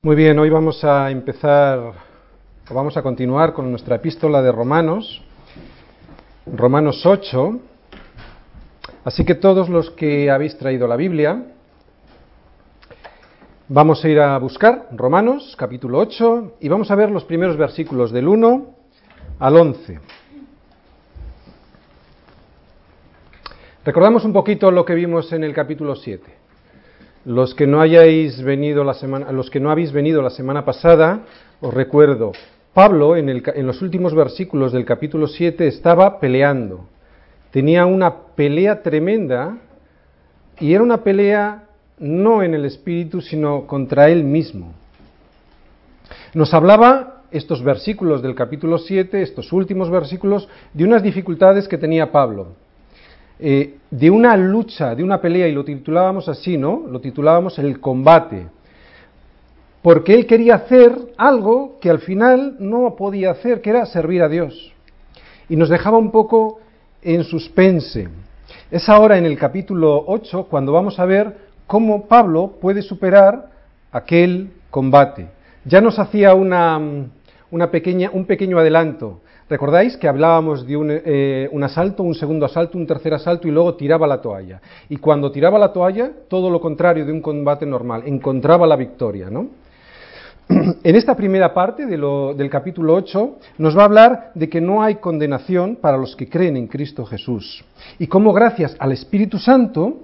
Muy bien, hoy vamos a empezar, o vamos a continuar con nuestra epístola de Romanos, Romanos 8. Así que todos los que habéis traído la Biblia, vamos a ir a buscar Romanos capítulo 8 y vamos a ver los primeros versículos del 1 al 11. Recordamos un poquito lo que vimos en el capítulo 7. Los que no hayáis venido la semana, los que no habéis venido la semana pasada, os recuerdo, Pablo en, el, en los últimos versículos del capítulo 7 estaba peleando. Tenía una pelea tremenda y era una pelea no en el espíritu, sino contra él mismo. Nos hablaba estos versículos del capítulo 7, estos últimos versículos, de unas dificultades que tenía Pablo. Eh, de una lucha, de una pelea, y lo titulábamos así, ¿no? Lo titulábamos el combate. Porque él quería hacer algo que al final no podía hacer, que era servir a Dios. Y nos dejaba un poco en suspense. Es ahora en el capítulo 8 cuando vamos a ver cómo Pablo puede superar aquel combate. Ya nos hacía una, una pequeña, un pequeño adelanto ¿Recordáis que hablábamos de eh, un, asalto, un segundo asalto, un tercer asalto y luego tiraba la toalla? Y cuando tiraba la toalla, todo lo contrario de un combate normal, encontraba la victoria, ¿no? En esta primera parte del capítulo 8 nos va a hablar de que no hay condenación para los que creen en Cristo Jesús y cómo gracias al Espíritu Santo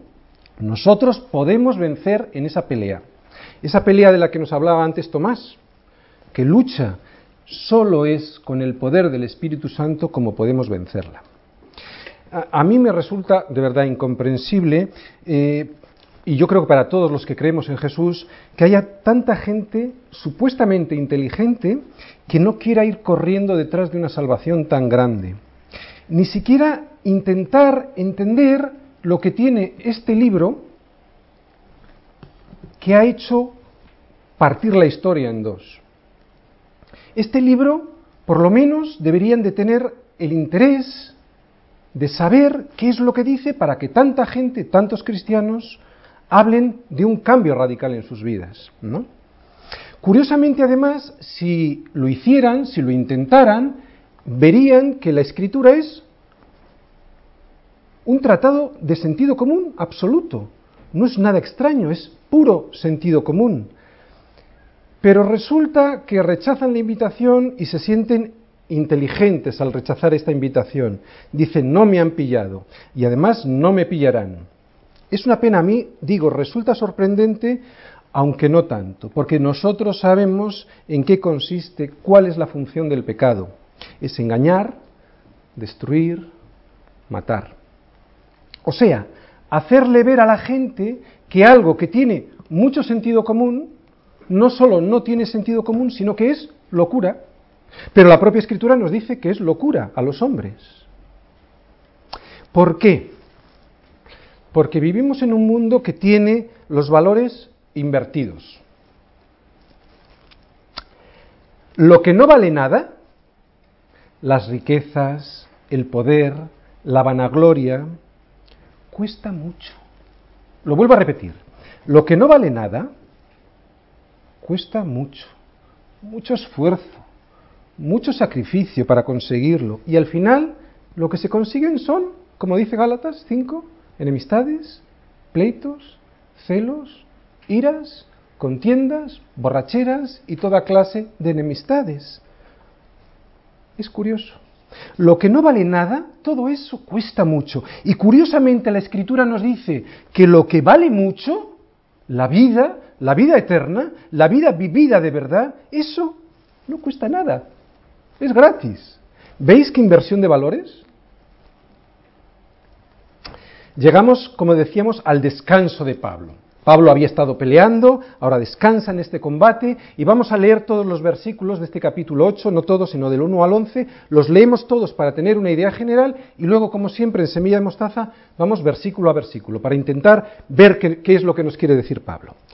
nosotros podemos vencer en esa pelea. Esa pelea de la que nos hablaba antes Tomás, que lucha Solo es con el poder del Espíritu Santo como podemos vencerla. A, mí me resulta de verdad incomprensible, eh, y yo creo que para todos los que creemos en Jesús, que haya tanta gente supuestamente inteligente que no quiera ir corriendo detrás de una salvación tan grande. Ni siquiera intentar entender lo que tiene este libro que ha hecho partir la historia en dos. Este libro, por lo menos, deberían de tener el interés de saber qué es lo que dice para que tanta gente, tantos cristianos, hablen de un cambio radical en sus vidas. ¿no? Curiosamente, además, si lo hicieran, si lo intentaran, verían que la escritura es un tratado de sentido común absoluto. No es nada extraño, es puro sentido común. Pero resulta que rechazan la invitación y se sienten inteligentes al rechazar esta invitación. Dicen, no me han pillado y además no me pillarán. Es una pena a mí, digo, resulta sorprendente, aunque no tanto, porque nosotros sabemos en qué consiste, cuál es la función del pecado. Es engañar, destruir, matar. O sea, hacerle ver a la gente que algo que tiene mucho sentido común no solo no tiene sentido común, sino que es locura. Pero la propia escritura nos dice que es locura a los hombres. ¿Por qué? Porque vivimos en un mundo que tiene los valores invertidos. Lo que no vale nada, las riquezas, el poder, la vanagloria, cuesta mucho. Lo vuelvo a repetir. Lo que no vale nada, cuesta mucho, mucho esfuerzo, mucho sacrificio para conseguirlo. Y al final lo que se consiguen son, como dice Gálatas 5, enemistades, pleitos, celos, iras, contiendas, borracheras y toda clase de enemistades. Es curioso. Lo que no vale nada, todo eso cuesta mucho. Y curiosamente la escritura nos dice que lo que vale mucho, la vida, la vida eterna, la vida vivida de verdad, eso no cuesta nada. Es gratis. ¿Veis qué inversión de valores? Llegamos, como decíamos, al descanso de Pablo. Pablo había estado peleando, ahora descansa en este combate y vamos a leer todos los versículos de este capítulo 8, no todos, sino del 1 al 11, los leemos todos para tener una idea general y luego, como siempre, en Semilla de Mostaza, vamos versículo a versículo para intentar ver qué, es lo que nos quiere decir Pablo.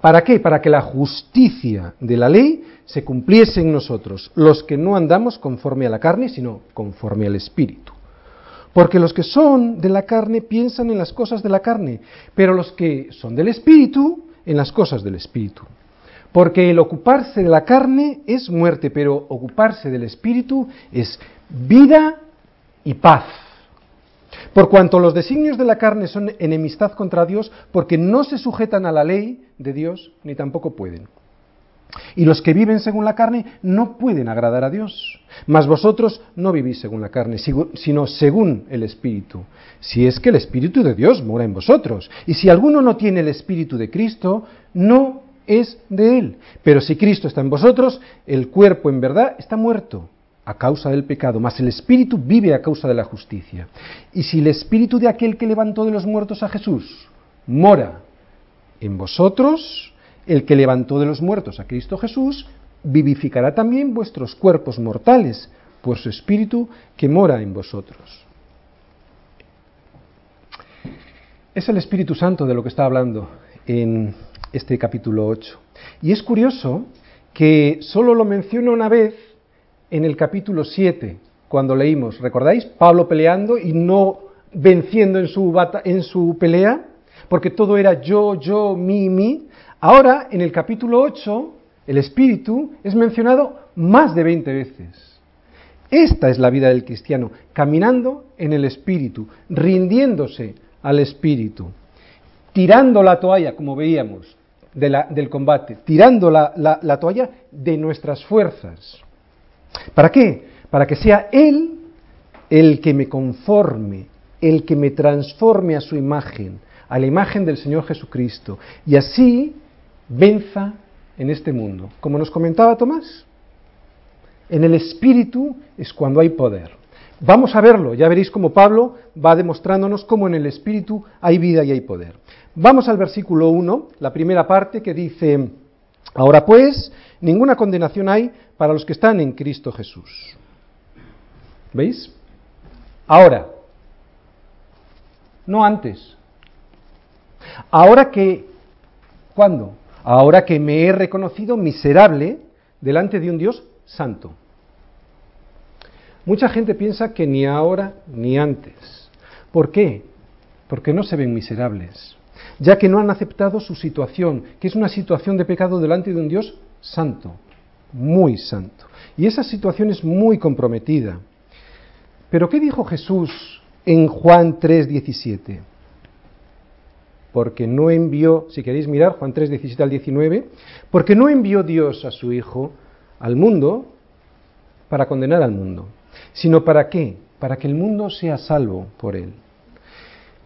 ¿Para qué? Para que la justicia de la ley se cumpliese en nosotros, los que no andamos conforme a la carne, sino conforme al Espíritu. Porque los que son de la carne piensan en las cosas de la carne, pero los que son del Espíritu en las cosas del Espíritu. Porque el ocuparse de la carne es muerte, pero ocuparse del Espíritu es vida y paz. Por cuanto los designios de la carne son enemistad contra Dios, porque no se sujetan a la ley de Dios, ni tampoco pueden. Y los que viven según la carne no pueden agradar a Dios. Mas vosotros no vivís según la carne, sino según el Espíritu. Si es que el Espíritu de Dios mora en vosotros. Y si alguno no tiene el Espíritu de Cristo, no es de él. Pero si Cristo está en vosotros, el cuerpo en verdad está muerto a causa del pecado, mas el Espíritu vive a causa de la justicia. Y si el Espíritu de aquel que levantó de los muertos a Jesús mora en vosotros, el que levantó de los muertos a Cristo Jesús, vivificará también vuestros cuerpos mortales por su Espíritu que mora en vosotros. Es el Espíritu Santo de lo que está hablando en este capítulo 8. Y es curioso que solo lo menciona una vez en el capítulo 7, cuando leímos, ¿recordáis? Pablo peleando y no venciendo en su, en su pelea, porque todo era yo, yo, mi, mi. Ahora, en el capítulo 8, el Espíritu es mencionado más de 20 veces. Esta es la vida del cristiano, caminando en el Espíritu, rindiéndose al Espíritu, tirando la toalla, como veíamos, del combate, tirando la toalla de nuestras fuerzas. ¿Para qué? Para que sea Él el que me conforme, el que me transforme a su imagen, a la imagen del Señor Jesucristo, y así venza en este mundo. Como nos comentaba Tomás, en el Espíritu es cuando hay poder. Vamos a verlo, ya veréis cómo Pablo va demostrándonos cómo en el Espíritu hay vida y hay poder. Vamos al versículo 1, la primera parte que dice, ahora pues, ninguna condenación hay para los que están en Cristo Jesús. ¿Veis? Ahora, no antes. Ahora que, ¿cuándo? ahora que me he reconocido miserable delante de un Dios santo. Mucha gente piensa que ni ahora ni antes. ¿Por qué? Porque no se ven miserables, ya que no han aceptado su situación, que es una situación de pecado delante de un Dios santo, muy santo. Y esa situación es muy comprometida. Pero ¿qué dijo Jesús en Juan 3:17? porque no envió, si queréis mirar, Juan 3, 17 al 19, porque no envió Dios a su Hijo al mundo para condenar al mundo, sino para qué? Para que el mundo sea salvo por él.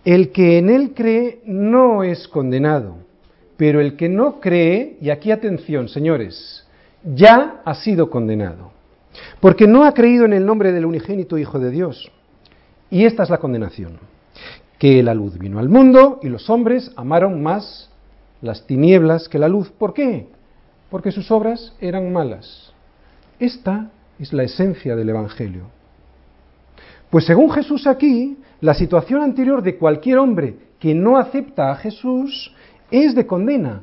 El que en él cree no es condenado, pero el que no cree, y aquí atención, señores, ya ha sido condenado, porque no ha creído en el nombre del unigénito Hijo de Dios. Y esta es la condenación que la luz vino al mundo y los hombres amaron más las tinieblas que la luz. ¿Por qué? Porque sus obras eran malas. Esta es la esencia del Evangelio. Pues según Jesús aquí, la situación anterior de cualquier hombre que no acepta a Jesús es de condena,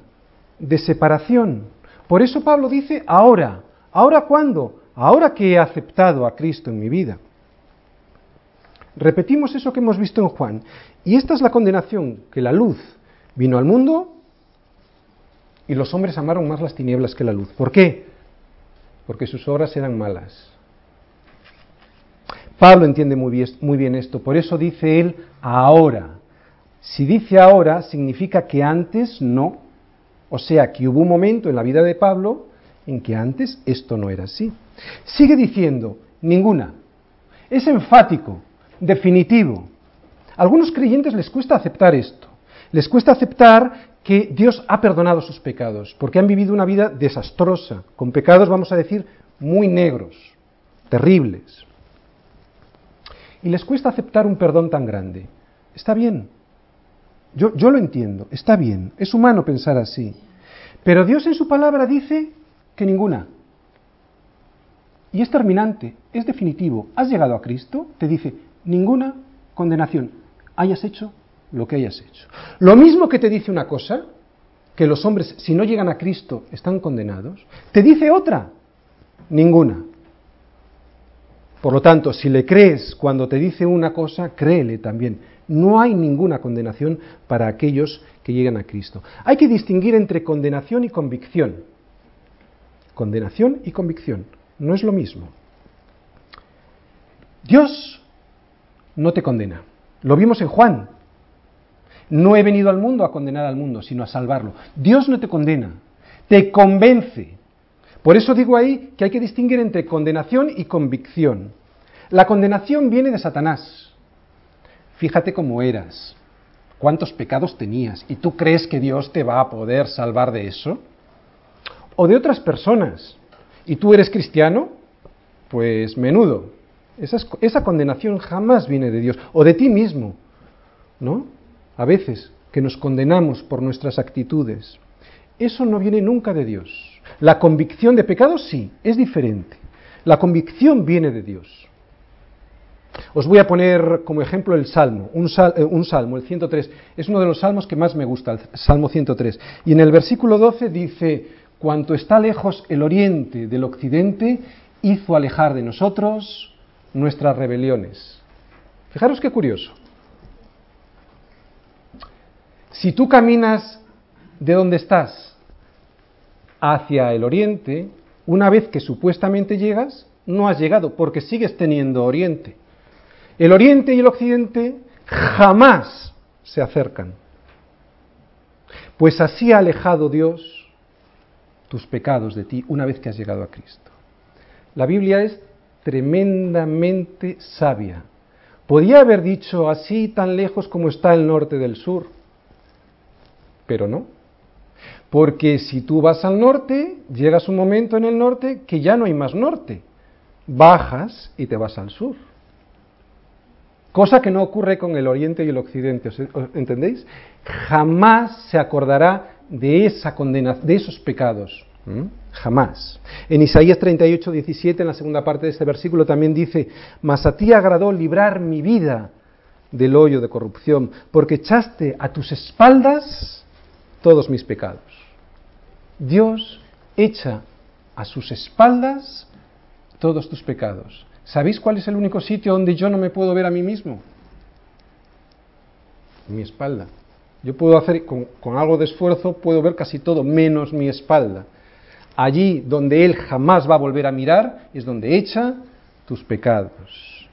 de separación. Por eso Pablo dice, ahora, ¿ahora cuándo? Ahora que he aceptado a Cristo en mi vida. Repetimos eso que hemos visto en Juan. Y esta es la condenación, que la luz vino al mundo y los hombres amaron más las tinieblas que la luz. ¿Por qué? Porque sus obras eran malas. Pablo entiende muy bien, esto, por eso dice él ahora. Si dice ahora, significa que antes no. O sea, que hubo un momento en la vida de Pablo en que antes esto no era así. Sigue diciendo, ninguna. Es enfático definitivo. A algunos creyentes les cuesta aceptar esto. Les cuesta aceptar que Dios ha perdonado sus pecados, porque han vivido una vida desastrosa, con pecados, vamos a decir, muy negros, terribles. Y les cuesta aceptar un perdón tan grande. Está bien. Yo, yo lo entiendo, está bien. Es humano pensar así. Pero Dios en su palabra dice que ninguna. Y es terminante, es definitivo. ¿Has llegado a Cristo? Te dice, ninguna condenación. Hayas hecho lo que hayas hecho. Lo mismo que te dice una cosa, que los hombres, si no llegan a Cristo, están condenados, te dice otra, ninguna. Por lo tanto, si le crees cuando te dice una cosa, créele también. No hay ninguna condenación para aquellos que llegan a Cristo. Hay que distinguir entre condenación y convicción. Condenación y convicción. No es lo mismo. Dios no te condena. Lo vimos en Juan. No he venido al mundo a condenar al mundo, sino a salvarlo. Dios no te condena, te convence. Por eso digo ahí que hay que distinguir entre condenación y convicción. La condenación viene de Satanás. Fíjate cómo eras, cuántos pecados tenías, y tú crees que Dios te va a poder salvar de eso. O de otras personas, y tú eres cristiano, pues menudo. Esa, esa condenación jamás viene de Dios, o de ti mismo, ¿no? A veces, que nos condenamos por nuestras actitudes. Eso no viene nunca de Dios. La convicción de pecado sí, es diferente. La convicción viene de Dios. Os voy a poner como ejemplo el Salmo, un, eh, Salmo, el 103. Es uno de los salmos que más me gusta, el Salmo 103. Y en el versículo 12 dice, cuanto está lejos el oriente del occidente, hizo alejar de nosotros nuestras rebeliones. Fijaros qué curioso. Si tú caminas de donde estás hacia el oriente, una vez que supuestamente llegas, no has llegado porque sigues teniendo oriente. El oriente y el occidente jamás se acercan. Pues así ha alejado Dios tus pecados de ti una vez que has llegado a Cristo. La Biblia es tremendamente sabia. Podía haber dicho así tan lejos como está el norte del sur, pero no. Porque si tú vas al norte, llegas un momento en el norte que ya no hay más norte. Bajas y te vas al sur. Cosa que no ocurre con el oriente y el occidente, ¿entendéis? Jamás se acordará de esa condena, de esos pecados. Jamás. En Isaías 38, 17, en la segunda parte de este versículo, también dice, Mas a ti agradó librar mi vida del hoyo de corrupción, porque echaste a tus espaldas todos mis pecados. Dios echa a sus espaldas todos tus pecados. ¿Sabéis cuál es el único sitio donde yo no me puedo ver a mí mismo? Mi espalda. Yo puedo hacer, con, algo de esfuerzo, puedo ver casi todo, menos mi espalda. Allí donde Él jamás va a volver a mirar es donde echa tus pecados.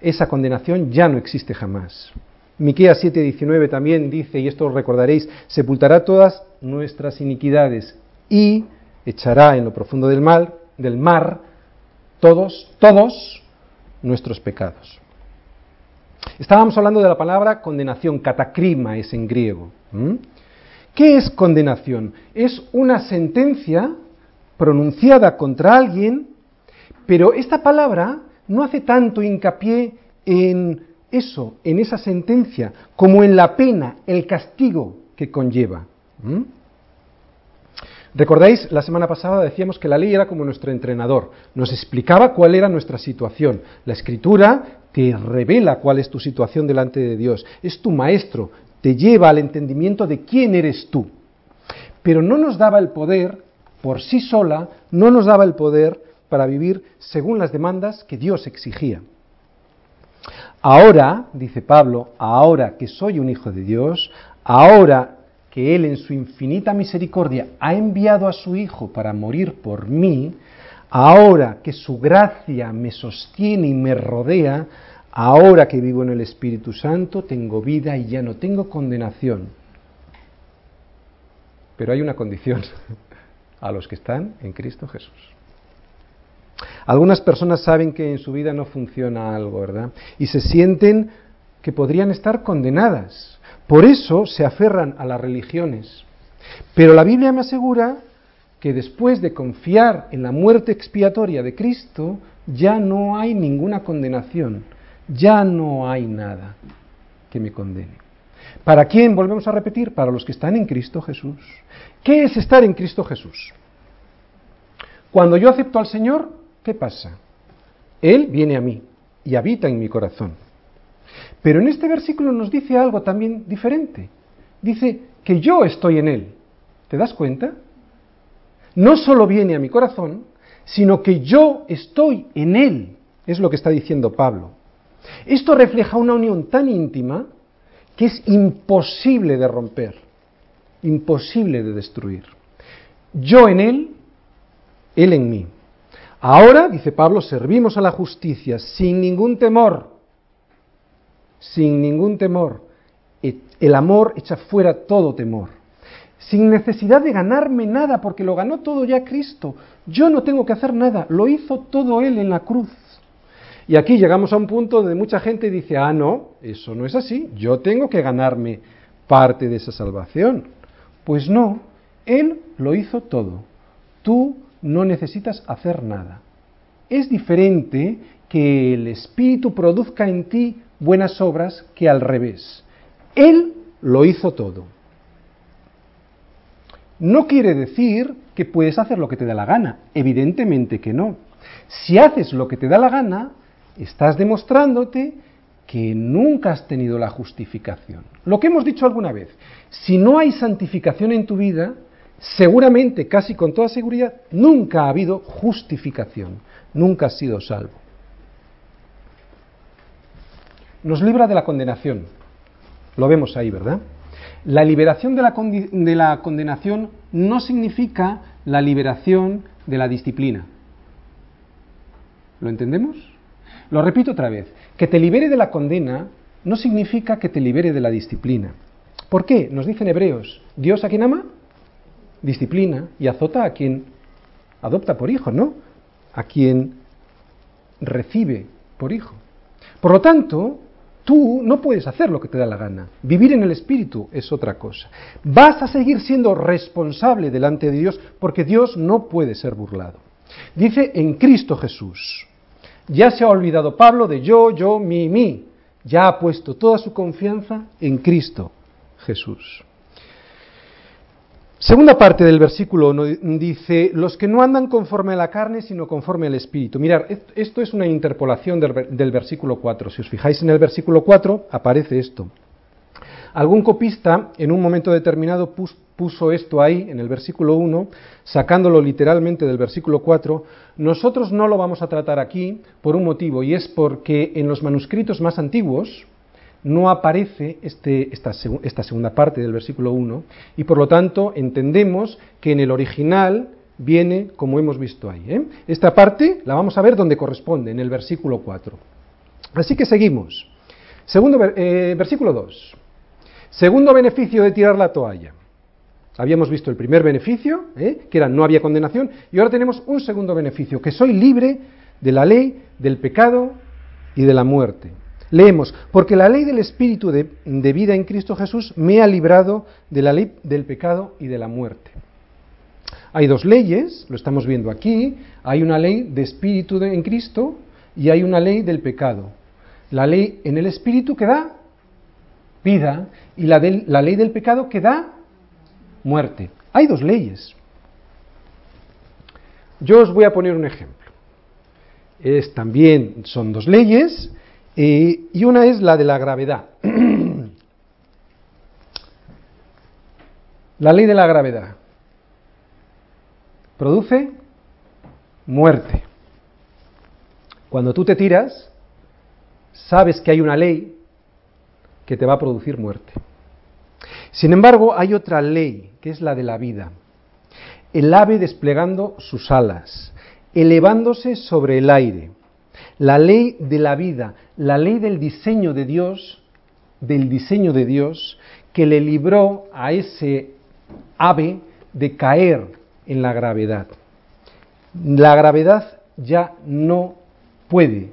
Esa condenación ya no existe jamás. Miqueas 7:19 también dice, y esto recordaréis, sepultará todas nuestras iniquidades y echará en lo profundo del mar, del mar todos, todos nuestros pecados. Estábamos hablando de la palabra condenación, catacrima es en griego. ¿Qué es condenación? Es una sentencia pronunciada contra alguien, pero esta palabra no hace tanto hincapié en eso, en esa sentencia, como en la pena, el castigo que conlleva. ¿Recordáis? La semana pasada decíamos que la ley era como nuestro entrenador, nos explicaba cuál era nuestra situación. La escritura te revela cuál es tu situación delante de Dios, es tu maestro, te lleva al entendimiento de quién eres tú. Pero no nos daba el poder, por sí sola, no nos daba el poder para vivir según las demandas que Dios exigía. Ahora, dice Pablo, ahora que soy un hijo de Dios, ahora que Él en su infinita misericordia ha enviado a su Hijo para morir por mí, ahora que su gracia me sostiene y me rodea, ahora que vivo en el Espíritu Santo, tengo vida y ya no tengo condenación. Pero hay una condición a los que están en Cristo Jesús. Algunas personas saben que en su vida no funciona algo, ¿verdad? Y se sienten que podrían estar condenadas. Por eso se aferran a las religiones. Pero la Biblia me asegura que después de confiar en la muerte expiatoria de Cristo, ya no hay ninguna condenación, ya no hay nada que me condene. ¿Para quién? Volvemos a repetir, para los que están en Cristo Jesús. ¿Qué es estar en Cristo Jesús? Cuando yo acepto al Señor, ¿qué pasa? Él viene a mí y habita en mi corazón. Pero en este versículo nos dice algo también diferente. Dice que yo estoy en Él. ¿Te das cuenta? No solo viene a mi corazón, sino que yo estoy en Él. Es lo que está diciendo Pablo. Esto refleja una unión tan íntima que es imposible de romper, imposible de destruir. Yo en Él, Él en mí. Ahora, dice Pablo, servimos a la justicia sin ningún temor, sin ningún temor. El amor echa fuera todo temor, sin necesidad de ganarme nada, porque lo ganó todo ya Cristo. Yo no tengo que hacer nada, lo hizo todo Él en la cruz. Y aquí llegamos a un punto donde mucha gente dice, ah, no, eso no es así, yo tengo que ganarme parte de esa salvación. Pues no, Él lo hizo todo. Tú no necesitas hacer nada. Es diferente que el Espíritu produzca en ti buenas obras que al revés. Él lo hizo todo. No quiere decir que puedes hacer lo que te da la gana, evidentemente que no. Si haces lo que te da la gana, estás demostrándote que nunca has tenido la justificación. Lo que hemos dicho alguna vez, si no hay santificación en tu vida, seguramente, casi con toda seguridad, nunca ha habido justificación, nunca has sido salvo. Nos libra de la condenación, lo vemos ahí, ¿verdad? La liberación de la, de la condenación no significa la liberación de la disciplina. ¿Lo entendemos? Lo repito otra vez, que te libere de la condena no significa que te libere de la disciplina. ¿Por qué? Nos dicen hebreos, Dios a quien ama, disciplina y azota a quien adopta por hijo, ¿no? A quien recibe por hijo. Por lo tanto, tú no puedes hacer lo que te da la gana. Vivir en el Espíritu es otra cosa. Vas a seguir siendo responsable delante de Dios porque Dios no puede ser burlado. Dice en Cristo Jesús. Ya se ha olvidado Pablo de yo, yo, mi, mi. Ya ha puesto toda su confianza en Cristo Jesús. Segunda parte del versículo dice, los que no andan conforme a la carne, sino conforme al Espíritu. Mirar, esto es una interpolación del, versículo 4. Si os fijáis en el versículo 4, aparece esto. Algún copista en un momento determinado puso esto ahí en el versículo 1, sacándolo literalmente del versículo 4. Nosotros no lo vamos a tratar aquí por un motivo, y es porque en los manuscritos más antiguos no aparece este, esta, segunda parte del versículo 1, y por lo tanto entendemos que en el original viene como hemos visto ahí. ¿eh? Esta parte la vamos a ver donde corresponde, en el versículo 4. Así que seguimos. Segundo, eh, versículo 2. Segundo beneficio de tirar la toalla. Habíamos visto el primer beneficio, ¿eh? que era no había condenación, y ahora tenemos un segundo beneficio, que soy libre de la ley, del pecado y de la muerte. Leemos, porque la ley del Espíritu de, vida en Cristo Jesús me ha librado de la ley del pecado y de la muerte. Hay dos leyes, lo estamos viendo aquí, hay una ley de Espíritu en Cristo y hay una ley del pecado. La ley en el Espíritu que da vida y la, la ley del pecado que da muerte. Hay dos leyes. Yo os voy a poner un ejemplo. Es, también son dos leyes y una es la de la gravedad. la ley de la gravedad produce muerte. Cuando tú te tiras, sabes que hay una ley que te va a producir muerte. Sin embargo, hay otra ley, que es la de la vida. El ave desplegando sus alas, elevándose sobre el aire. La ley de la vida, la ley del diseño de Dios, del diseño de Dios, que le libró a ese ave de caer en la gravedad. La gravedad ya no puede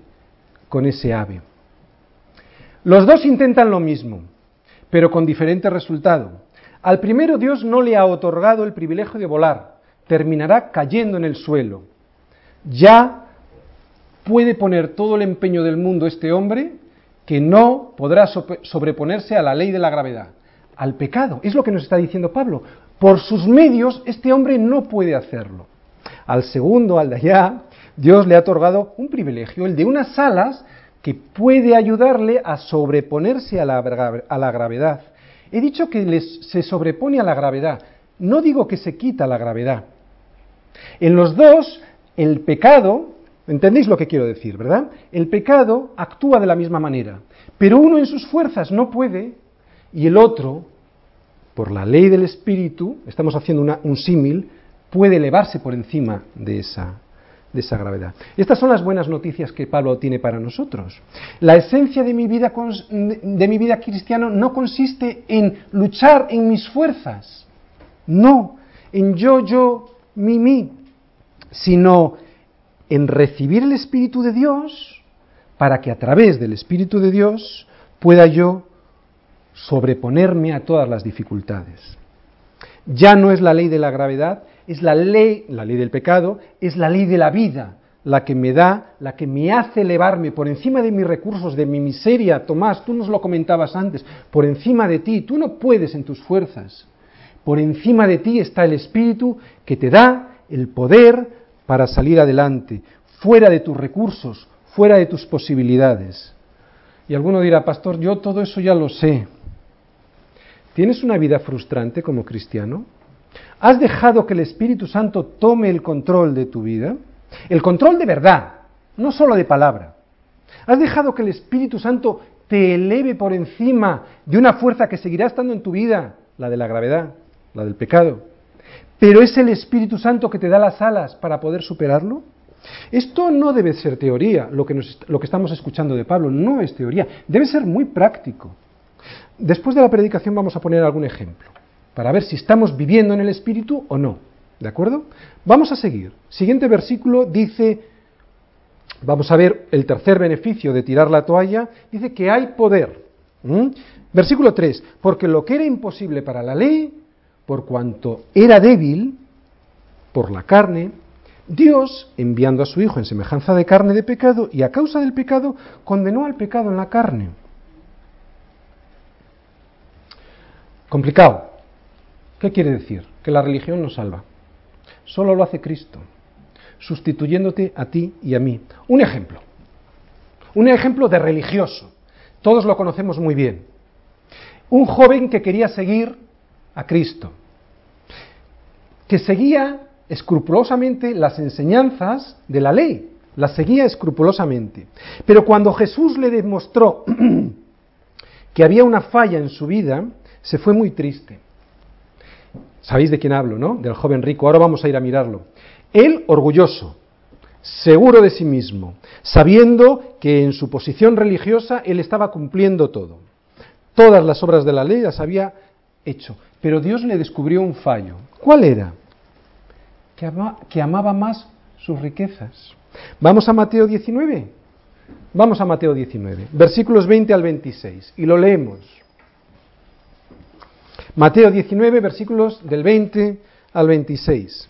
con ese ave. Los dos intentan lo mismo, pero con diferente resultado. Al primero Dios no le ha otorgado el privilegio de volar, terminará cayendo en el suelo. Ya puede poner todo el empeño del mundo este hombre que no podrá sobreponerse a la ley de la gravedad, al pecado. Es lo que nos está diciendo Pablo. Por sus medios este hombre no puede hacerlo. Al segundo, al de allá, Dios le ha otorgado un privilegio, el de unas alas que puede ayudarle a sobreponerse a la, a la gravedad. He dicho que les, se sobrepone a la gravedad, no digo que se quita la gravedad. En los dos, el pecado, ¿entendéis lo que quiero decir, verdad? El pecado actúa de la misma manera, pero uno en sus fuerzas no puede y el otro, por la ley del Espíritu, estamos haciendo un símil, puede elevarse por encima de esa, de esa gravedad. Estas son las buenas noticias que Pablo tiene para nosotros. La esencia de mi vida, de mi vida cristiana no consiste en luchar en mis fuerzas, no, en yo, yo, mi, mi, sino en recibir el Espíritu de Dios para que a través del Espíritu de Dios pueda yo sobreponerme a todas las dificultades. Ya no es la ley de la gravedad, es la ley, la ley del pecado, es la ley de la vida, la que me da, la que me hace elevarme por encima de mis recursos, de mi miseria. Tomás, tú nos lo comentabas antes, por encima de ti, tú no puedes en tus fuerzas. Por encima de ti está el Espíritu que te da el poder para salir adelante, fuera de tus recursos, fuera de tus posibilidades. Y alguno dirá, pastor, yo todo eso ya lo sé. ¿Tienes una vida frustrante como cristiano? ¿Has dejado que el Espíritu Santo tome el control de tu vida? El control de verdad, no solo de palabra. ¿Has dejado que el Espíritu Santo te eleve por encima de una fuerza que seguirá estando en tu vida, la de la gravedad, la del pecado? Pero es el Espíritu Santo que te da las alas para poder superarlo. Esto no debe ser teoría, lo que, estamos escuchando de Pablo, no es teoría, debe ser muy práctico. Después de la predicación vamos a poner algún ejemplo para ver si estamos viviendo en el Espíritu o no. ¿De acuerdo? Vamos a seguir. Siguiente versículo dice, vamos a ver el tercer beneficio de tirar la toalla, dice que hay poder. Versículo 3, porque lo que era imposible para la ley, por cuanto era débil por la carne, Dios, enviando a su Hijo en semejanza de carne de pecado, y a causa del pecado, condenó al pecado en la carne. Complicado. ¿Qué quiere decir? Que la religión nos salva. Solo lo hace Cristo, sustituyéndote a ti y a mí. Un ejemplo. Un ejemplo de religioso. Todos lo conocemos muy bien. Un joven que quería seguir a Cristo, que seguía escrupulosamente las enseñanzas de la ley, las seguía escrupulosamente. Pero cuando Jesús le demostró que había una falla en su vida, se fue muy triste. Sabéis de quién hablo, ¿no? Del joven rico. Ahora vamos a ir a mirarlo. Él orgulloso, seguro de sí mismo, sabiendo que en su posición religiosa él estaba cumpliendo todo. Todas las obras de la ley las había hecho. Pero Dios le descubrió un fallo. ¿Cuál era? Que, que amaba más sus riquezas. Vamos a Mateo 19. Vamos a Mateo 19, versículos 20 al 26, y lo leemos. Mateo 19, versículos del 20 al 26.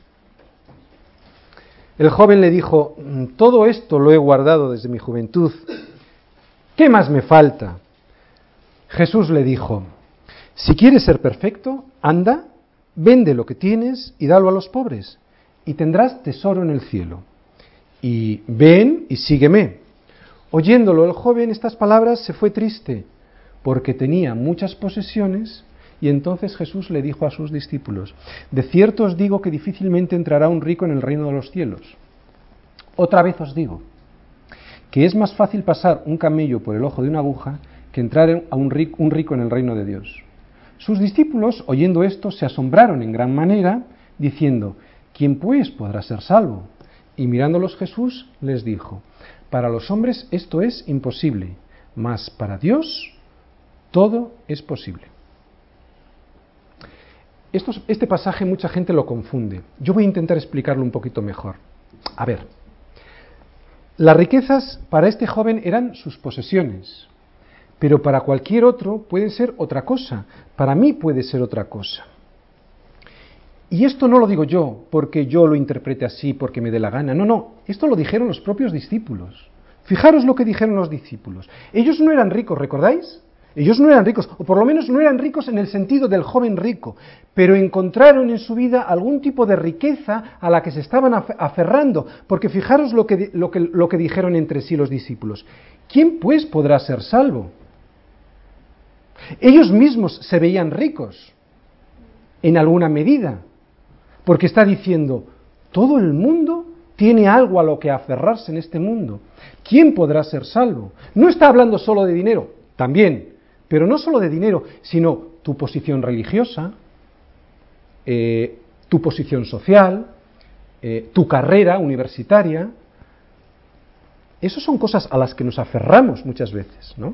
El joven le dijo, todo esto lo he guardado desde mi juventud. ¿Qué más me falta? Jesús le dijo, si quieres ser perfecto, anda, vende lo que tienes y dalo a los pobres, y tendrás tesoro en el cielo. Y ven y sígueme. Oyéndolo el joven estas palabras se fue triste, porque tenía muchas posesiones y entonces Jesús le dijo a sus discípulos, de cierto os digo que difícilmente entrará un rico en el reino de los cielos. Otra vez os digo, que es más fácil pasar un camello por el ojo de una aguja que entrar a un rico, en el reino de Dios. Sus discípulos, oyendo esto, se asombraron en gran manera, diciendo, ¿quién pues podrá ser salvo? Y mirándolos Jesús les dijo, para los hombres esto es imposible, mas para Dios todo es posible este pasaje mucha gente lo confunde. Yo voy a intentar explicarlo un poquito mejor. A ver, las riquezas para este joven eran sus posesiones, pero para cualquier otro puede ser otra cosa. Para mí puede ser otra cosa. Y esto no lo digo yo porque yo lo interprete así, porque me dé la gana. No, no, esto lo dijeron los propios discípulos. Fijaros lo que dijeron los discípulos. Ellos no eran ricos, ¿recordáis? Ellos no eran ricos, o por lo menos no eran ricos en el sentido del joven rico, pero encontraron en su vida algún tipo de riqueza a la que se estaban aferrando, porque fijaros lo que, lo que, lo que dijeron entre sí los discípulos. ¿Quién pues podrá ser salvo? Ellos mismos se veían ricos, en alguna medida, porque está diciendo, todo el mundo tiene algo a lo que aferrarse en este mundo. ¿Quién podrá ser salvo? No está hablando solo de dinero, también, pero no solo de dinero, sino tu posición religiosa, eh, tu posición social, eh, tu carrera universitaria. Esas son cosas a las que nos aferramos muchas veces, ¿no?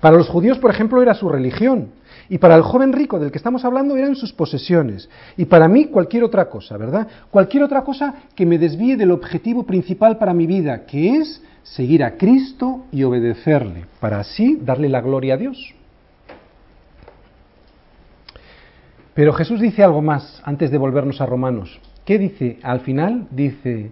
Para los judíos, por ejemplo, era su religión. Y para el joven rico del que estamos hablando eran sus posesiones. Y para mí cualquier otra cosa, ¿verdad? Cualquier otra cosa que me desvíe del objetivo principal para mi vida, que es seguir a Cristo y obedecerle, para así darle la gloria a Dios. Pero Jesús dice algo más antes de volvernos a Romanos. ¿Qué dice? Al final dice,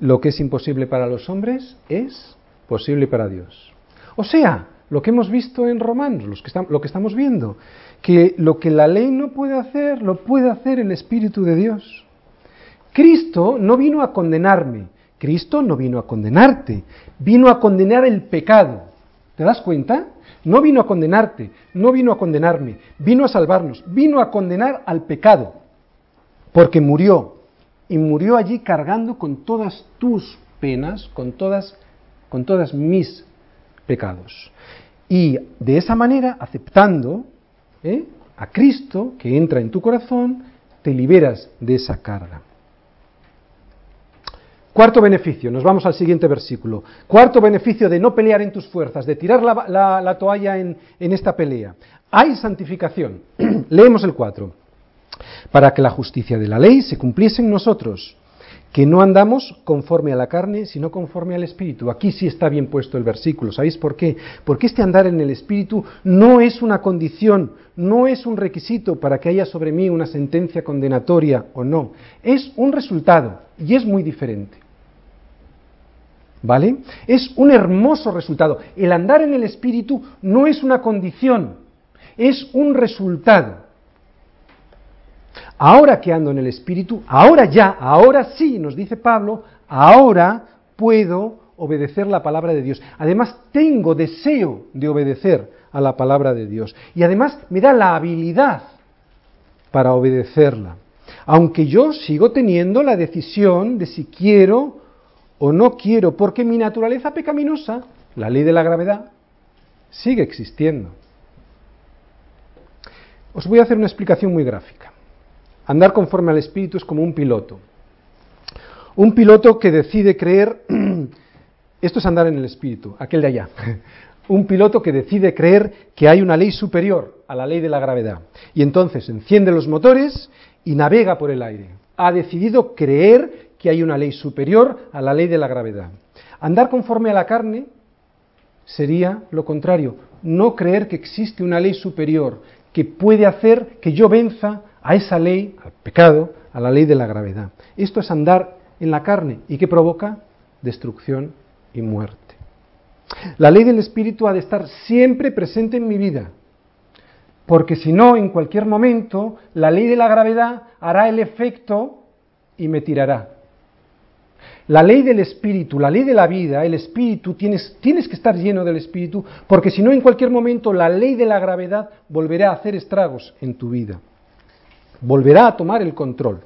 lo que es imposible para los hombres es posible para Dios. O sea, lo que hemos visto en Romanos, lo que estamos viendo, que lo que la ley no puede hacer, lo puede hacer el Espíritu de Dios. Cristo no vino a condenarme, Cristo no vino a condenarte, vino a condenar el pecado. ¿Te das cuenta? No vino a condenarte, no vino a condenarme, vino a salvarnos, vino a condenar al pecado, porque murió, y murió allí cargando con todas tus penas, con todas, con todas mis pecados. Y de esa manera, aceptando ¿eh? a Cristo que entra en tu corazón, te liberas de esa carga. Cuarto beneficio, nos vamos al siguiente versículo. Cuarto beneficio de no pelear en tus fuerzas, de tirar la, toalla en, esta pelea. Hay santificación. Leemos el 4. Para que la justicia de la ley se cumpliese en nosotros, que no andamos conforme a la carne, sino conforme al Espíritu. Aquí sí está bien puesto el versículo. ¿Sabéis por qué? Porque este andar en el Espíritu no es una condición, no es un requisito para que haya sobre mí una sentencia condenatoria o no. Es un resultado y es muy diferente. ¿Vale? Es un hermoso resultado. El andar en el Espíritu no es una condición, es un resultado. Ahora que ando en el Espíritu, ahora ya, ahora sí, nos dice Pablo, ahora puedo obedecer la palabra de Dios. Además, tengo deseo de obedecer a la palabra de Dios. Y además me da la habilidad para obedecerla. Aunque yo sigo teniendo la decisión de si quiero o no quiero, porque mi naturaleza pecaminosa, la ley de la gravedad, sigue existiendo. Os voy a hacer una explicación muy gráfica. Andar conforme al Espíritu es como un piloto. Un piloto que decide creer, esto es andar en el Espíritu, aquel de allá. Un piloto que decide creer que hay una ley superior a la ley de la gravedad. Y entonces enciende los motores y navega por el aire. Ha decidido creer que hay una ley superior a la ley de la gravedad. Andar conforme a la carne sería lo contrario, no creer que existe una ley superior que puede hacer que yo venza a esa ley, al pecado, a la ley de la gravedad. Esto es andar en la carne y que provoca destrucción y muerte. La ley del Espíritu ha de estar siempre presente en mi vida, porque si no, en cualquier momento, la ley de la gravedad hará el efecto y me tirará. La ley del Espíritu, la ley de la vida, el Espíritu, tienes, tienes que estar lleno del Espíritu, porque si no, en cualquier momento la ley de la gravedad volverá a hacer estragos en tu vida. Volverá a tomar el control.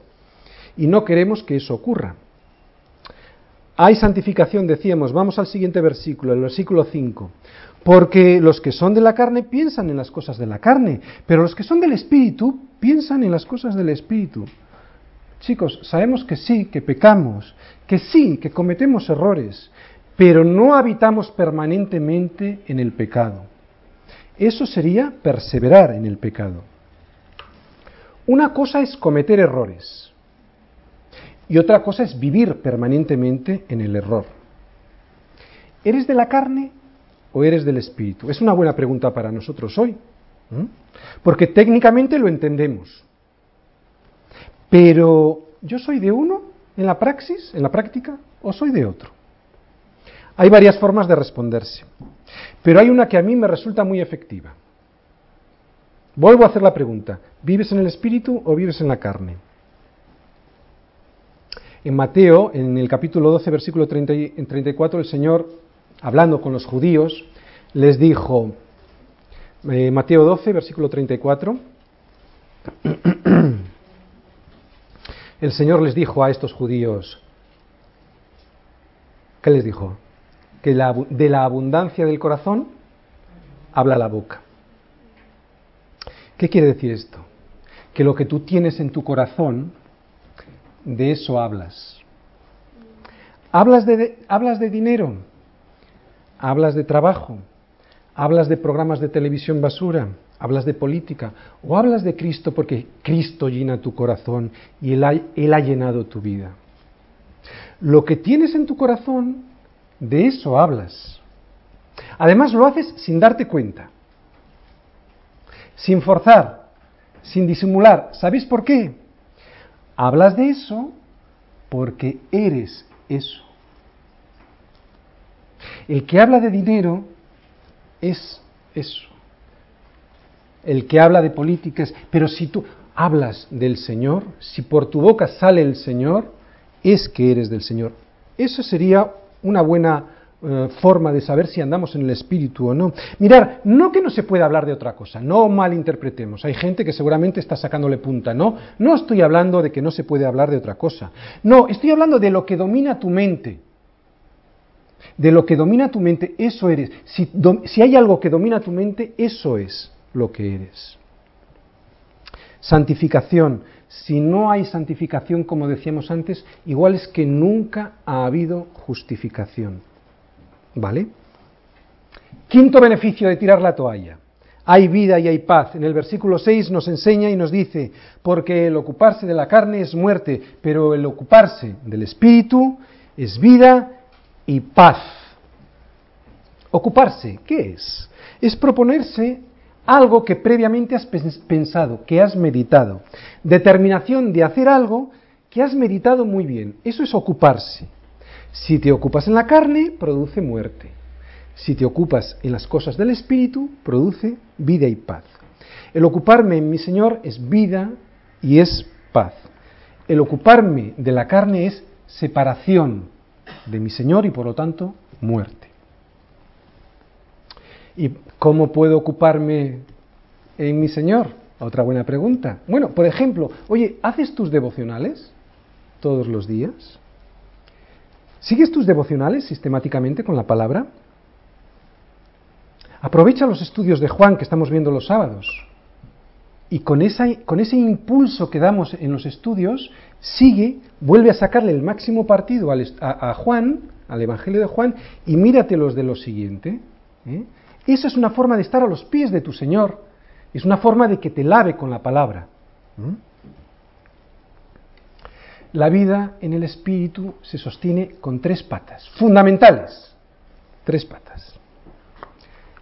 Y no queremos que eso ocurra. Hay santificación, decíamos, vamos al siguiente versículo, el versículo 5. Porque los que son de la carne piensan en las cosas de la carne, pero los que son del Espíritu piensan en las cosas del Espíritu. Chicos, sabemos que sí, que pecamos, que sí, que cometemos errores, pero no habitamos permanentemente en el pecado. Eso sería perseverar en el pecado. Una cosa es cometer errores y otra cosa es vivir permanentemente en el error. ¿Eres de la carne o eres del espíritu? Es una buena pregunta para nosotros hoy, porque técnicamente lo entendemos. Pero ¿yo soy de uno en la praxis, en la práctica, o soy de otro? Hay varias formas de responderse, pero hay una que a mí me resulta muy efectiva. Vuelvo a hacer la pregunta, ¿vives en el espíritu o vives en la carne? En Mateo, en el capítulo 12, versículo 34, el Señor, hablando con los judíos, les dijo, eh, Mateo 12, versículo 34, el Señor les dijo a estos judíos, ¿qué les dijo? Que de la abundancia del corazón habla la boca. ¿Qué quiere decir esto? Que lo que tú tienes en tu corazón, de eso hablas. Hablas de, hablas de dinero, hablas de trabajo, hablas de programas de televisión basura, hablas de política o hablas de Cristo porque Cristo llena tu corazón y Él ha, Él ha llenado tu vida. Lo que tienes en tu corazón, de eso hablas. Además lo haces sin darte cuenta, sin forzar, sin disimular. ¿Sabéis por qué? Hablas de eso porque eres eso. El que habla de dinero es eso. El que habla de políticas, pero si tú hablas del Señor, si por tu boca sale el Señor, es que eres del Señor. Eso sería una buena eh, forma de saber si andamos en el Espíritu o no. Mirar, no que no se pueda hablar de otra cosa, no malinterpretemos. Hay gente que seguramente está sacándole punta, ¿no? No estoy hablando de que no se puede hablar de otra cosa. No, estoy hablando de lo que domina tu mente de lo que domina tu mente, eso eres. Si, si, hay algo que domina tu mente, eso es lo que eres. Santificación. Si no hay santificación, como decíamos antes, igual es que nunca ha habido justificación. ¿Vale? Quinto beneficio de tirar la toalla. Hay vida y hay paz. En el versículo 6 nos enseña y nos dice, porque el ocuparse de la carne es muerte, pero el ocuparse del espíritu es vida y paz. Ocuparse, ¿qué es? Es proponerse algo que previamente has pensado, que has meditado. Determinación de hacer algo que has meditado muy bien. Eso es ocuparse. Si te ocupas en la carne, produce muerte. Si te ocupas en las cosas del Espíritu, produce vida y paz. El ocuparme en mi Señor es vida y es paz. El ocuparme de la carne es separación de mi Señor y por lo tanto muerte. ¿Y cómo puedo ocuparme en mi Señor? Otra buena pregunta. Bueno, por ejemplo, oye, ¿haces tus devocionales todos los días? ¿Sigues tus devocionales sistemáticamente con la palabra? Aprovecha los estudios de Juan que estamos viendo los sábados. Y con, ese impulso que damos en los estudios, sigue, vuelve a sacarle el máximo partido a, Juan, al Evangelio de Juan, y míratelos de lo siguiente. ¿eh? Esa es una forma de estar a los pies de tu Señor. Es una forma de que te lave con la palabra. La vida en el Espíritu se sostiene con tres patas, fundamentales. Tres patas.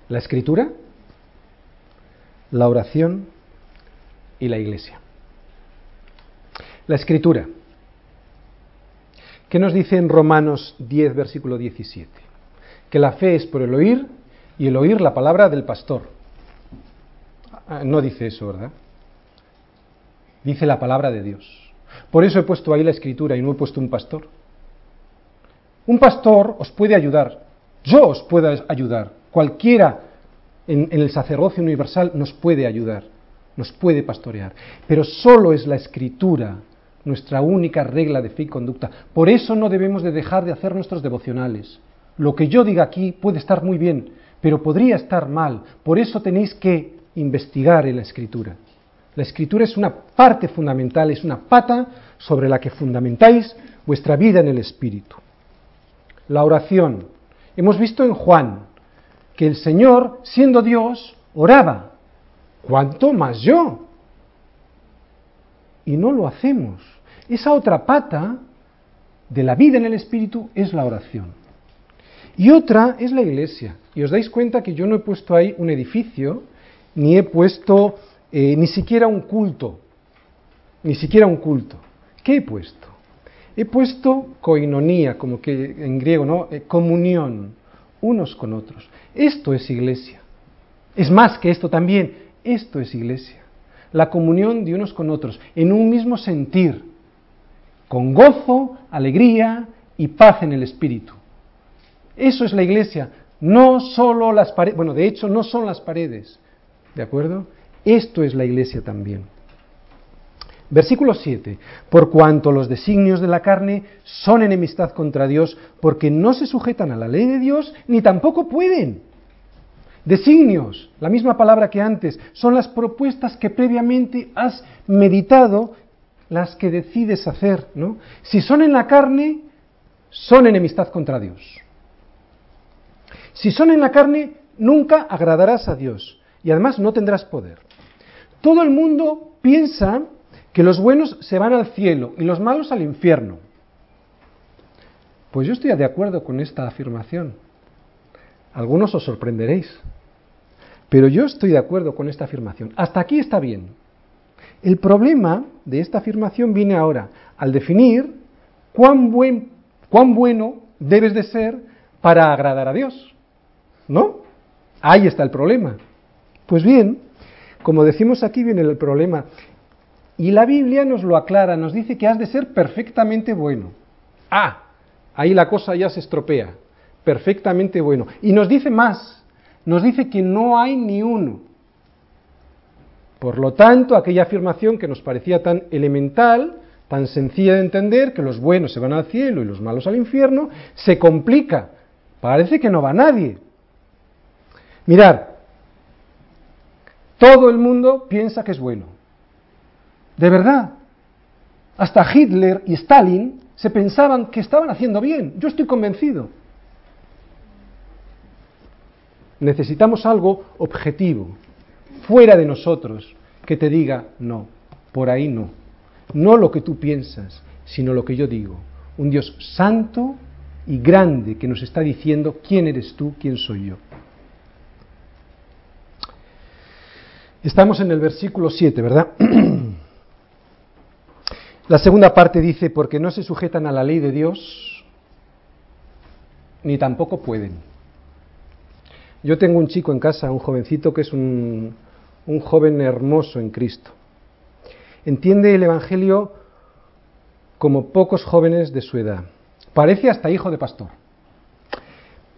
La escritura, la oración y la iglesia. La escritura. ¿Qué nos dice en Romanos 10, versículo 17? Que la fe es por el oír y el oír la palabra del pastor. Ah, no dice eso, ¿verdad? Dice la palabra de Dios. Por eso he puesto ahí la escritura y no he puesto un pastor. Un pastor os puede ayudar. Yo os puedo ayudar. Cualquiera en, el sacerdocio universal nos puede ayudar. Nos puede pastorear. Pero solo es la escritura nuestra única regla de fe y conducta. Por eso no debemos de dejar de hacer nuestros devocionales. Lo que yo diga aquí puede estar muy bien, pero podría estar mal. Por eso tenéis que investigar en la escritura. La escritura es una parte fundamental, es una pata sobre la que fundamentáis vuestra vida en el Espíritu. La oración. Hemos visto en Juan que el Señor, siendo Dios, oraba. ¿Cuánto más yo? Y no lo hacemos. Esa otra pata de la vida en el Espíritu es la oración. Y otra es la iglesia. Y os dais cuenta que yo no he puesto ahí un edificio, ni he puesto eh, ni siquiera un culto. Ni siquiera un culto. ¿Qué he puesto? He puesto koinonía, como que en griego, ¿no? Eh, comunión, unos con otros. Esto es iglesia. Es más que esto también, esto es iglesia. La comunión de unos con otros, en un mismo sentir, con gozo, alegría y paz en el espíritu. Eso es la iglesia, no solo las paredes, bueno, de hecho no son las paredes, ¿de acuerdo? Esto es la iglesia también. Versículo 7. Por cuanto los designios de la carne son enemistad contra Dios, porque no se sujetan a la ley de Dios, ni tampoco pueden. Designios, la misma palabra que antes, son las propuestas que previamente has meditado, las que decides hacer, ¿no? Si son en la carne, son enemistad contra Dios. Si son en la carne, nunca agradarás a Dios y además no tendrás poder. Todo el mundo piensa que los buenos se van al cielo y los malos al infierno. Pues yo estoy de acuerdo con esta afirmación. Algunos os sorprenderéis. Pero yo estoy de acuerdo con esta afirmación. Hasta aquí está bien. El problema de esta afirmación viene ahora, al definir cuán, buen, cuán bueno debes de ser para agradar a Dios. ¿No? Ahí está el problema. Pues bien, como decimos aquí viene el problema. Y la Biblia nos lo aclara, nos dice que has de ser perfectamente bueno. Ah, ahí la cosa ya se estropea. Perfectamente bueno. Y nos dice más, nos dice que no hay ni uno. Por lo tanto, aquella afirmación que nos parecía tan elemental, tan sencilla de entender, que los buenos se van al cielo y los malos al infierno, se complica. Parece que no va nadie. Mirar, todo el mundo piensa que es bueno. De verdad. Hasta Hitler y Stalin se pensaban que estaban haciendo bien. Yo estoy convencido. Necesitamos algo objetivo, fuera de nosotros, que te diga, no, por ahí no. No lo que tú piensas, sino lo que yo digo. Un Dios santo y grande que nos está diciendo quién eres tú, quién soy yo. Estamos en el versículo 7, ¿verdad? La segunda parte dice, porque no se sujetan a la ley de Dios, ni tampoco pueden. Yo tengo un chico en casa, un jovencito que es un, un joven hermoso en Cristo. Entiende el Evangelio como pocos jóvenes de su edad. Parece hasta hijo de pastor.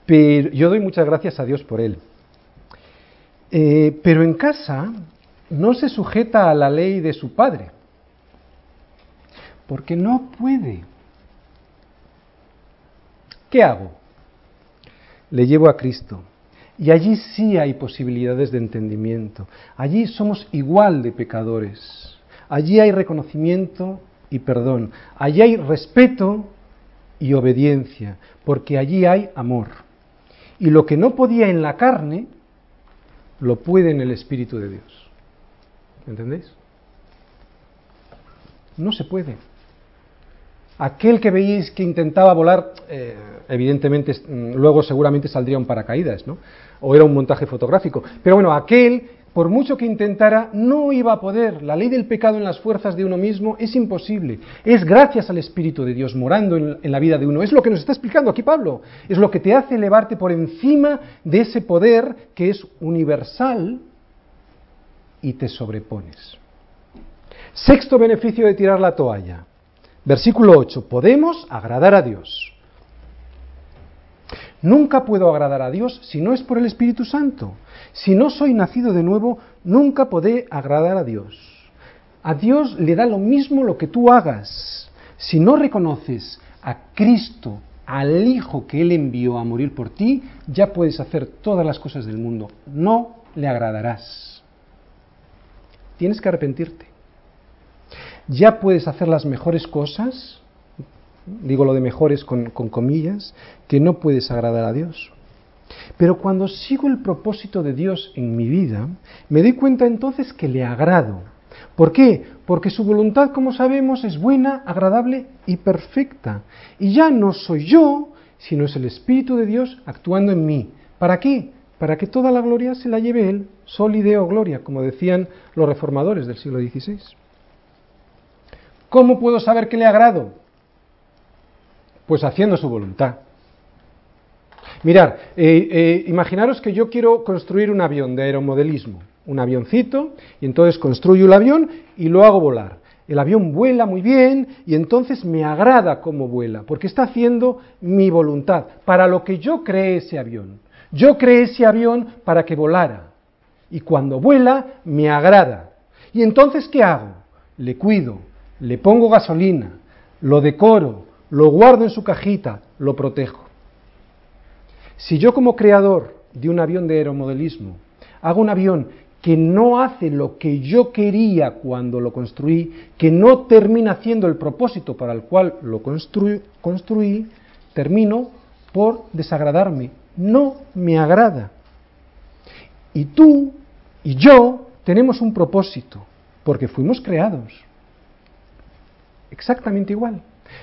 Pero yo doy muchas gracias a Dios por él. Eh, pero en casa no se sujeta a la ley de su padre, porque no puede. ¿Qué hago? Le llevo a Cristo. Y allí sí hay posibilidades de entendimiento. Allí somos igual de pecadores. Allí hay reconocimiento y perdón. Allí hay respeto y obediencia, porque allí hay amor. Y lo que no podía en la carne, lo puede en el Espíritu de Dios. ¿Entendéis? No se puede. Aquel que veis que intentaba volar, eh, evidentemente mm, luego seguramente saldría un paracaídas, ¿no? O era un montaje fotográfico. Pero bueno, aquel por mucho que intentara, no iba a poder. La ley del pecado en las fuerzas de uno mismo es imposible. Es gracias al Espíritu de Dios morando en, la vida de uno. Es lo que nos está explicando aquí Pablo. Es lo que te hace elevarte por encima de ese poder que es universal y te sobrepones. Sexto beneficio de tirar la toalla. Versículo 8. Podemos agradar a Dios. Nunca puedo agradar a Dios si no es por el Espíritu Santo. Si no soy nacido de nuevo, nunca podré agradar a Dios. A Dios le da lo mismo lo que tú hagas. Si no reconoces a Cristo, al Hijo que Él envió a morir por ti, ya puedes hacer todas las cosas del mundo. No le agradarás. Tienes que arrepentirte. Ya puedes hacer las mejores cosas, digo lo de mejores con, comillas, que no puedes agradar a Dios. Pero cuando sigo el propósito de Dios en mi vida, me doy cuenta entonces que le agrado. ¿Por qué? Porque su voluntad, como sabemos, es buena, agradable y perfecta. Y ya no soy yo, sino es el Espíritu de Dios actuando en mí. ¿Para qué? Para que toda la gloria se la lleve Él, sol y deo gloria, como decían los reformadores del siglo XVI. ¿Cómo puedo saber que le agrado? Pues haciendo su voluntad. Mirar, eh, eh, imaginaros que yo quiero construir un avión de aeromodelismo, un avioncito, y entonces construyo el avión y lo hago volar. El avión vuela muy bien y entonces me agrada cómo vuela, porque está haciendo mi voluntad, para lo que yo creé ese avión. Yo creé ese avión para que volara. Y cuando vuela, me agrada. ¿Y entonces qué hago? Le cuido, le pongo gasolina, lo decoro, lo guardo en su cajita, lo protejo. Si yo como creador de un avión de aeromodelismo hago un avión que no hace lo que yo quería cuando lo construí, que no termina haciendo el propósito para el cual lo construí, termino por desagradarme. No me agrada. Y tú y yo tenemos un propósito, porque fuimos creados. Exactamente igual.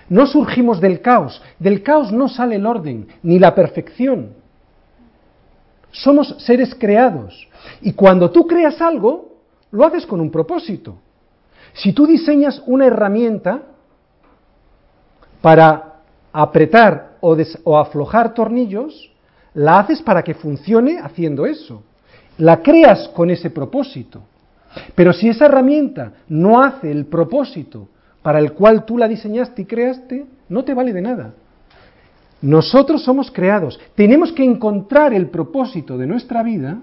No surgimos del caos. Del caos no sale el orden, ni la perfección. Somos seres creados. Y cuando tú creas algo, lo haces con un propósito. Si tú diseñas una herramienta para apretar o, aflojar tornillos, la haces para que funcione haciendo eso. La creas con ese propósito. Pero si esa herramienta no hace el propósito para el cual tú la diseñaste y creaste, no te vale de nada. Nosotros somos creados. Tenemos que encontrar el propósito de nuestra vida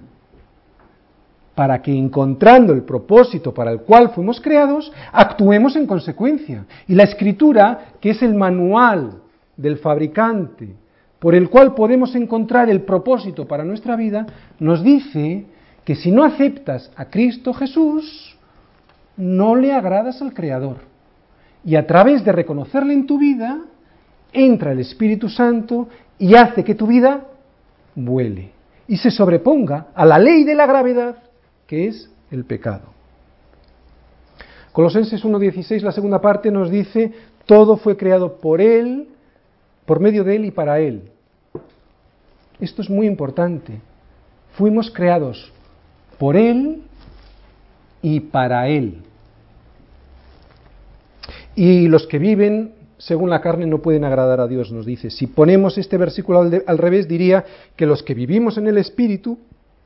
para que encontrando el propósito para el cual fuimos creados, actuemos en consecuencia. Y la escritura, que es el manual del fabricante por el cual podemos encontrar el propósito para nuestra vida, nos dice que si no aceptas a Cristo Jesús, no le agradas al Creador. Y a través de reconocerle en tu vida, entra el Espíritu Santo y hace que tu vida vuele y se sobreponga a la ley de la gravedad que es el pecado. Colosenses 1.16, la segunda parte, nos dice, todo fue creado por Él, por medio de Él y para Él. Esto es muy importante. Fuimos creados por Él y para Él. Y los que viven según la carne no pueden agradar a Dios, nos dice. Si ponemos este versículo al, revés, diría que los que vivimos en el Espíritu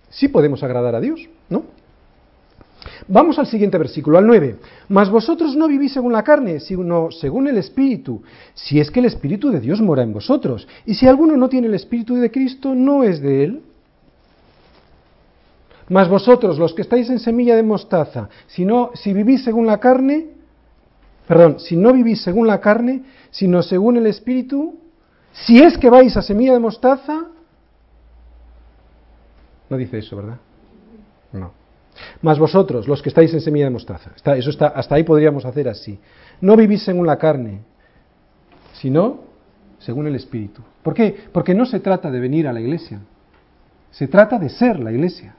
sí podemos agradar a Dios, ¿no? Vamos al siguiente versículo, al 9. Mas vosotros no vivís según la carne, sino según el Espíritu, si es que el Espíritu de Dios mora en vosotros. Y si alguno no tiene el Espíritu de Cristo, no es de él. Mas vosotros, los que estáis en semilla de mostaza, si, no, si vivís según la carne, perdón, si no vivís según la carne, sino según el Espíritu, si es que vais a semilla de mostaza, no dice eso, ¿verdad? No. Más vosotros, los que estáis en semilla de mostaza. eso está, hasta ahí podríamos hacer así. No vivís según la carne, sino según el Espíritu. ¿Por qué? Porque no se trata de venir a la iglesia. Se trata de ser la iglesia.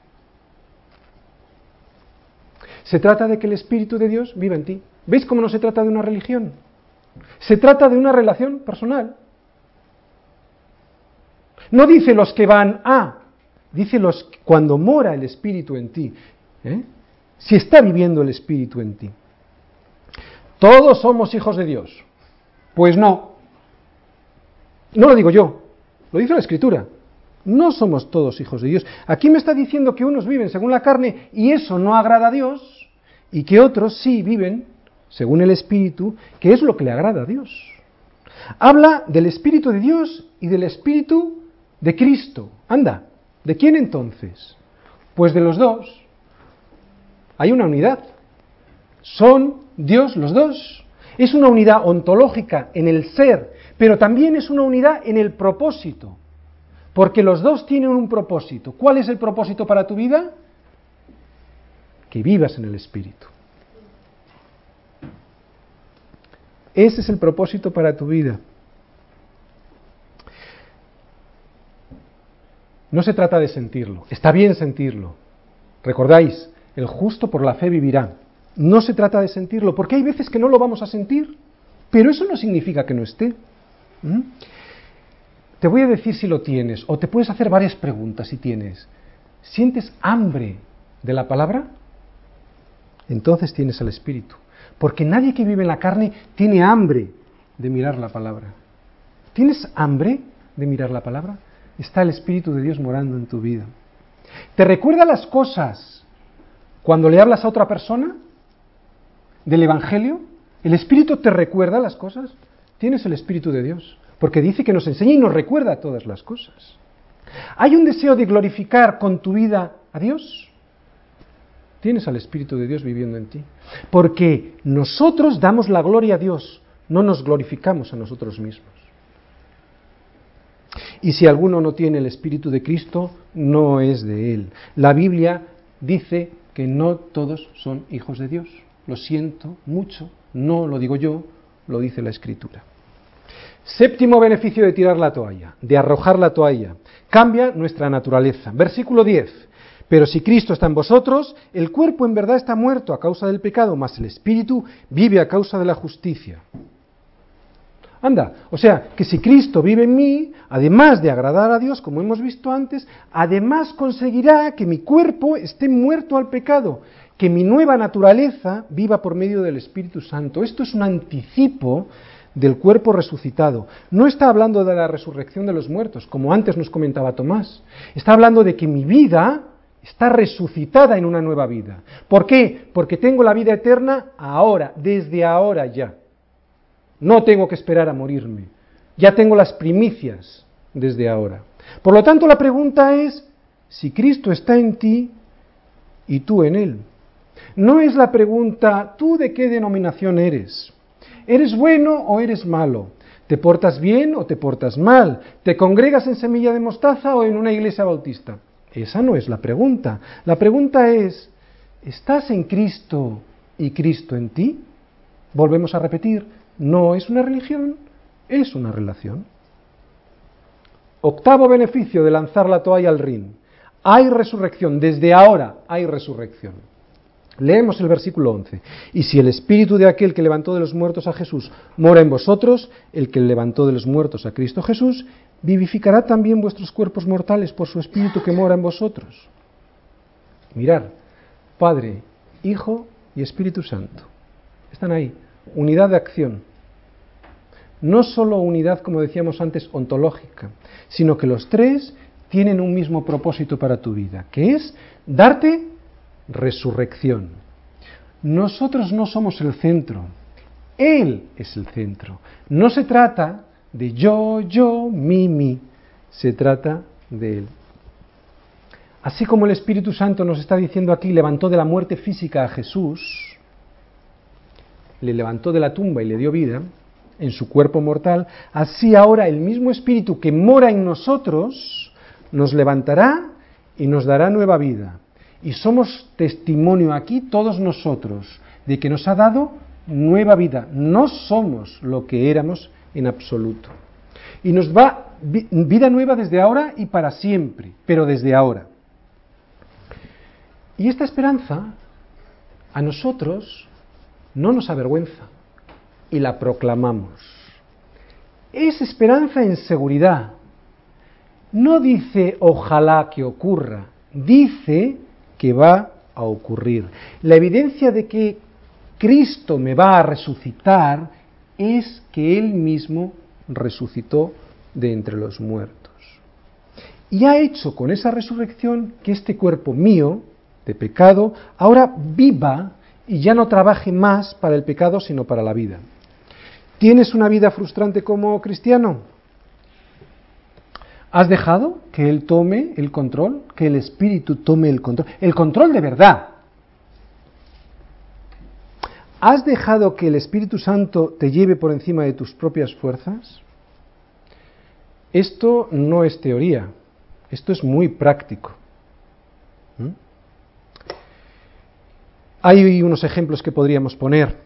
Se trata de que el Espíritu de Dios viva en ti. ¿Veis cómo no se trata de una religión? Se trata de una relación personal. No dice los que van a, dice los cuando mora el Espíritu en ti. ¿eh? Si está viviendo el Espíritu en ti. Todos somos hijos de Dios. Pues no. No lo digo yo, lo dice la Escritura. No somos todos hijos de Dios. Aquí me está diciendo que unos viven según la carne y eso no agrada a Dios, y que otros sí viven según el Espíritu, que es lo que le agrada a Dios. Habla del Espíritu de Dios y del Espíritu de Cristo. Anda, ¿de quién entonces? Pues de los dos. Hay una unidad. Son Dios los dos. Es una unidad ontológica en el ser, pero también es una unidad en el propósito. Porque los dos tienen un propósito. ¿Cuál es el propósito para tu vida? Que vivas en el Espíritu. Ese es el propósito para tu vida. No se trata de sentirlo. Está bien sentirlo. ¿Recordáis? El justo por la fe vivirá. No se trata de sentirlo, porque hay veces que no lo vamos a sentir, pero eso no significa que no esté. ¿Mm? Te voy a decir si lo tienes, o te puedes hacer varias preguntas si tienes. ¿Sientes hambre de la palabra? Entonces tienes el Espíritu. Porque nadie que vive en la carne tiene hambre de mirar la palabra. ¿Tienes hambre de mirar la palabra? Está el Espíritu de Dios morando en tu vida. ¿Te recuerda las cosas cuando le hablas a otra persona del Evangelio? ¿El Espíritu te recuerda las cosas? Tienes el Espíritu de Dios, porque dice que nos enseña y nos recuerda todas las cosas. ¿Hay un deseo de glorificar con tu vida a Dios? Tienes al Espíritu de Dios viviendo en ti. Porque nosotros damos la gloria a Dios, no nos glorificamos a nosotros mismos. Y si alguno no tiene el Espíritu de Cristo, no es de Él. La Biblia dice que no todos son hijos de Dios. Lo siento mucho, no lo digo yo, lo dice la Escritura. Séptimo beneficio de tirar la toalla, de arrojar la toalla. Cambia nuestra naturaleza. Versículo 10. Pero si Cristo está en vosotros, el cuerpo en verdad está muerto a causa del pecado, mas el espíritu vive a causa de la justicia. Anda, o sea, que si Cristo vive en mí, además de agradar a Dios, como hemos visto antes, además conseguirá que mi cuerpo esté muerto al pecado, que mi nueva naturaleza viva por medio del Espíritu Santo. Esto es un anticipo del cuerpo resucitado. No está hablando de la resurrección de los muertos, como antes nos comentaba Tomás. Está hablando de que mi vida está resucitada en una nueva vida. ¿Por qué? Porque tengo la vida eterna ahora, desde ahora ya. No tengo que esperar a morirme. Ya tengo las primicias desde ahora. Por lo tanto, la pregunta es si Cristo está en ti y tú en Él. No es la pregunta, ¿tú de qué denominación eres? ¿Eres bueno o eres malo? ¿Te portas bien o te portas mal? ¿Te congregas en semilla de mostaza o en una iglesia bautista? Esa no es la pregunta. La pregunta es, ¿estás en Cristo y Cristo en ti? Volvemos a repetir, no es una religión, es una relación. Octavo beneficio de lanzar la toalla al rin. Hay resurrección, desde ahora hay resurrección. Leemos el versículo 11. Y si el espíritu de aquel que levantó de los muertos a Jesús mora en vosotros, el que levantó de los muertos a Cristo Jesús, vivificará también vuestros cuerpos mortales por su espíritu que mora en vosotros. Mirar, Padre, Hijo y Espíritu Santo. Están ahí. Unidad de acción. No solo unidad, como decíamos antes, ontológica, sino que los tres tienen un mismo propósito para tu vida, que es darte resurrección. Nosotros no somos el centro, Él es el centro. No se trata de yo, yo, mi, mi. Se trata de Él. Así como el Espíritu Santo nos está diciendo aquí, levantó de la muerte física a Jesús, le levantó de la tumba y le dio vida en su cuerpo mortal, así ahora el mismo Espíritu que mora en nosotros nos levantará y nos dará nueva vida. Y somos testimonio aquí todos nosotros de que nos ha dado nueva vida. No somos lo que éramos en absoluto. Y nos va vida nueva desde ahora y para siempre, pero desde ahora. Y esta esperanza a nosotros no nos avergüenza y la proclamamos. Es esperanza en seguridad. No dice ojalá que ocurra, dice que va a ocurrir. La evidencia de que Cristo me va a resucitar es que Él mismo resucitó de entre los muertos. Y ha hecho con esa resurrección que este cuerpo mío, de pecado, ahora viva y ya no trabaje más para el pecado, sino para la vida. ¿Tienes una vida frustrante como cristiano? ¿Has dejado que Él tome el control? Que el Espíritu tome el control. El control de verdad. ¿Has dejado que el Espíritu Santo te lleve por encima de tus propias fuerzas? Esto no es teoría, esto es muy práctico. ¿Mm? Hay unos ejemplos que podríamos poner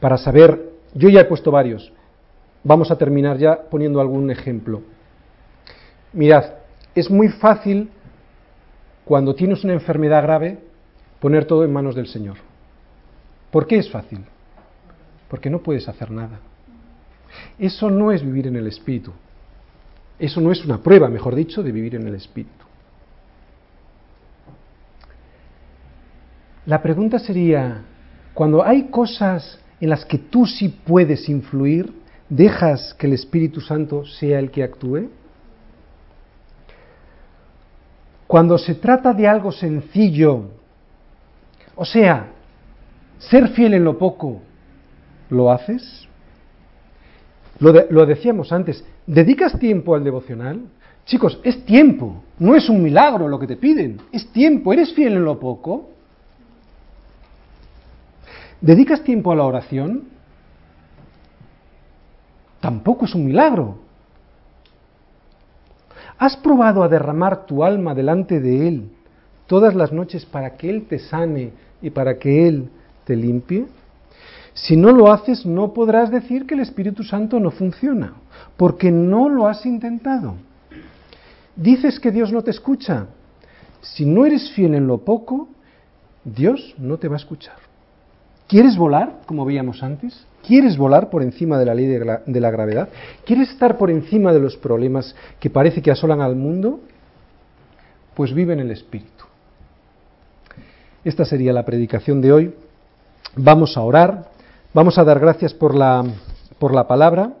para saber, yo ya he puesto varios, vamos a terminar ya poniendo algún ejemplo. Mirad, es muy fácil cuando tienes una enfermedad grave, poner todo en manos del Señor. ¿Por qué es fácil? Porque no puedes hacer nada. Eso no es vivir en el Espíritu. Eso no es una prueba, mejor dicho, de vivir en el Espíritu. La pregunta sería, cuando hay cosas en las que tú sí puedes influir, dejas que el Espíritu Santo sea el que actúe? Cuando se trata de algo sencillo, o sea, ser fiel en lo poco, ¿lo haces? Lo, decíamos antes, ¿dedicas tiempo al devocional? Chicos, es tiempo, no es un milagro lo que te piden, es tiempo, ¿eres fiel en lo poco? ¿Dedicas tiempo a la oración? Tampoco es un milagro. ¿Has probado a derramar tu alma delante de Él todas las noches para que Él te sane y para que Él te limpie? Si no lo haces, no podrás decir que el Espíritu Santo no funciona, porque no lo has intentado. Dices que Dios no te escucha. Si no eres fiel en lo poco, Dios no te va a escuchar. ¿Quieres volar, como veíamos antes? ¿Quieres volar por encima de la ley de la, gravedad? ¿Quieres estar por encima de los problemas que parece que asolan al mundo? Pues vive en el Espíritu. Esta sería la predicación de hoy. Vamos a orar, vamos a dar gracias por la, por la palabra